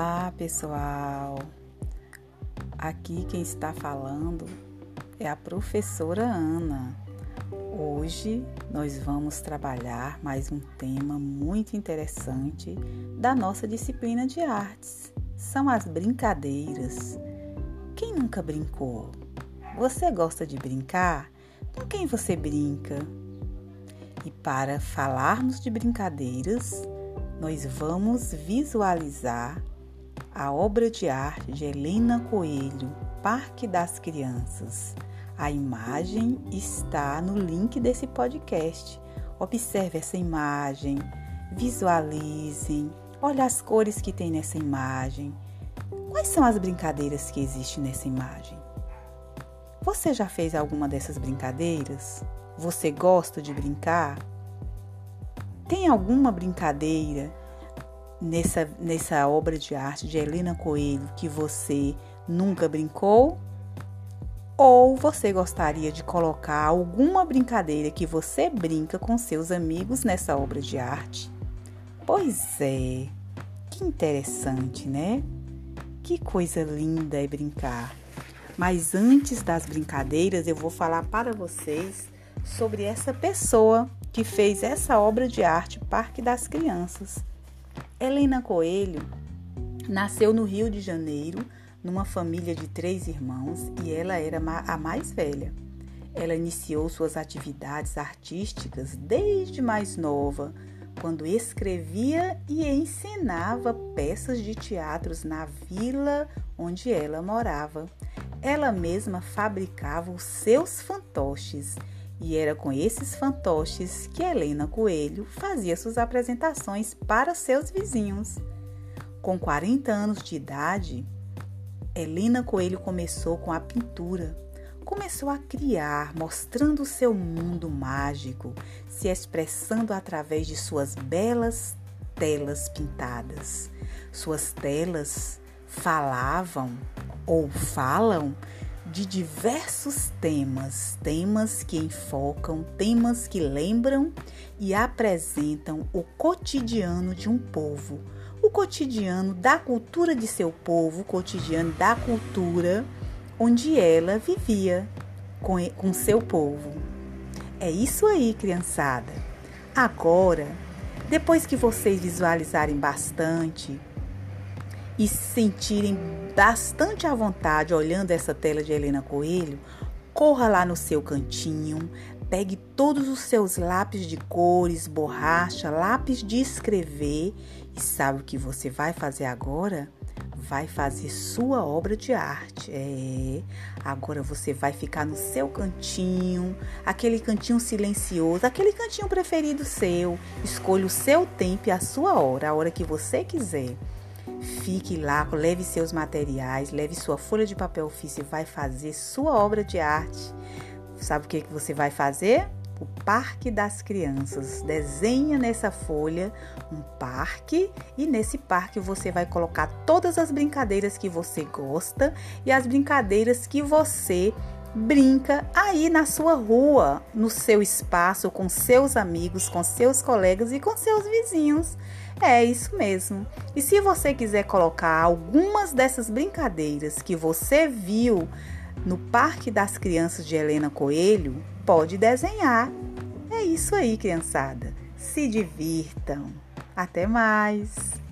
Olá, pessoal. Aqui quem está falando é a professora Ana. Hoje nós vamos trabalhar mais um tema muito interessante da nossa disciplina de artes. São as brincadeiras. Quem nunca brincou? Você gosta de brincar? Com quem você brinca? E para falarmos de brincadeiras, nós vamos visualizar a obra de arte de Helena Coelho, Parque das Crianças. A imagem está no link desse podcast. Observe essa imagem, visualizem, olhe as cores que tem nessa imagem. Quais são as brincadeiras que existem nessa imagem? Você já fez alguma dessas brincadeiras? Você gosta de brincar? Tem alguma brincadeira nessa, nessa obra de arte de Helena Coelho que você nunca brincou? Ou você gostaria de colocar alguma brincadeira que você brinca com seus amigos nessa obra de arte? Pois é, que interessante, né? Que coisa linda é brincar. Mas antes das brincadeiras, eu vou falar para vocês sobre essa pessoa que fez essa obra de arte, Parque das Crianças. Helena Coelho nasceu no Rio de Janeiro, numa família de três irmãos, e ela era a mais velha. Ela iniciou suas atividades artísticas desde mais nova, quando escrevia e ensinava peças de teatros na vila onde ela morava. Ela mesma fabricava os seus fantoches e era com esses fantoches que Helena Coelho fazia suas apresentações para seus vizinhos. Com 40 anos de idade, Helena Coelho começou com a pintura. Começou a criar, mostrando seu mundo mágico, se expressando através de suas belas telas pintadas. Suas telas falavam ou falam de diversos temas, temas que enfocam, temas que lembram e apresentam o cotidiano de um povo, o cotidiano da cultura de seu povo, o cotidiano da cultura onde ela vivia com, com seu povo. É isso aí, criançada. Agora, depois que vocês visualizarem bastante, e se sentirem bastante à vontade olhando essa tela de Helena Coelho, corra lá no seu cantinho, pegue todos os seus lápis de cores, borracha, lápis de escrever e sabe o que você vai fazer agora? Vai fazer sua obra de arte. É. Agora você vai ficar no seu cantinho, aquele cantinho silencioso, aquele cantinho preferido seu. Escolha o seu tempo e a sua hora, a hora que você quiser. Fique lá, leve seus materiais, leve sua folha de papel ofício e vai fazer sua obra de arte. Sabe o que, você vai fazer? O Parque das Crianças. Desenha nessa folha um parque e nesse parque você vai colocar todas as brincadeiras que você gosta e as brincadeiras que você brinca aí na sua rua, no seu espaço, com seus amigos, com seus colegas e com seus vizinhos. É isso mesmo. E se você quiser colocar algumas dessas brincadeiras que você viu no Parque das Crianças de Helena Coelho, pode desenhar. É isso aí, criançada. Se divirtam. Até mais!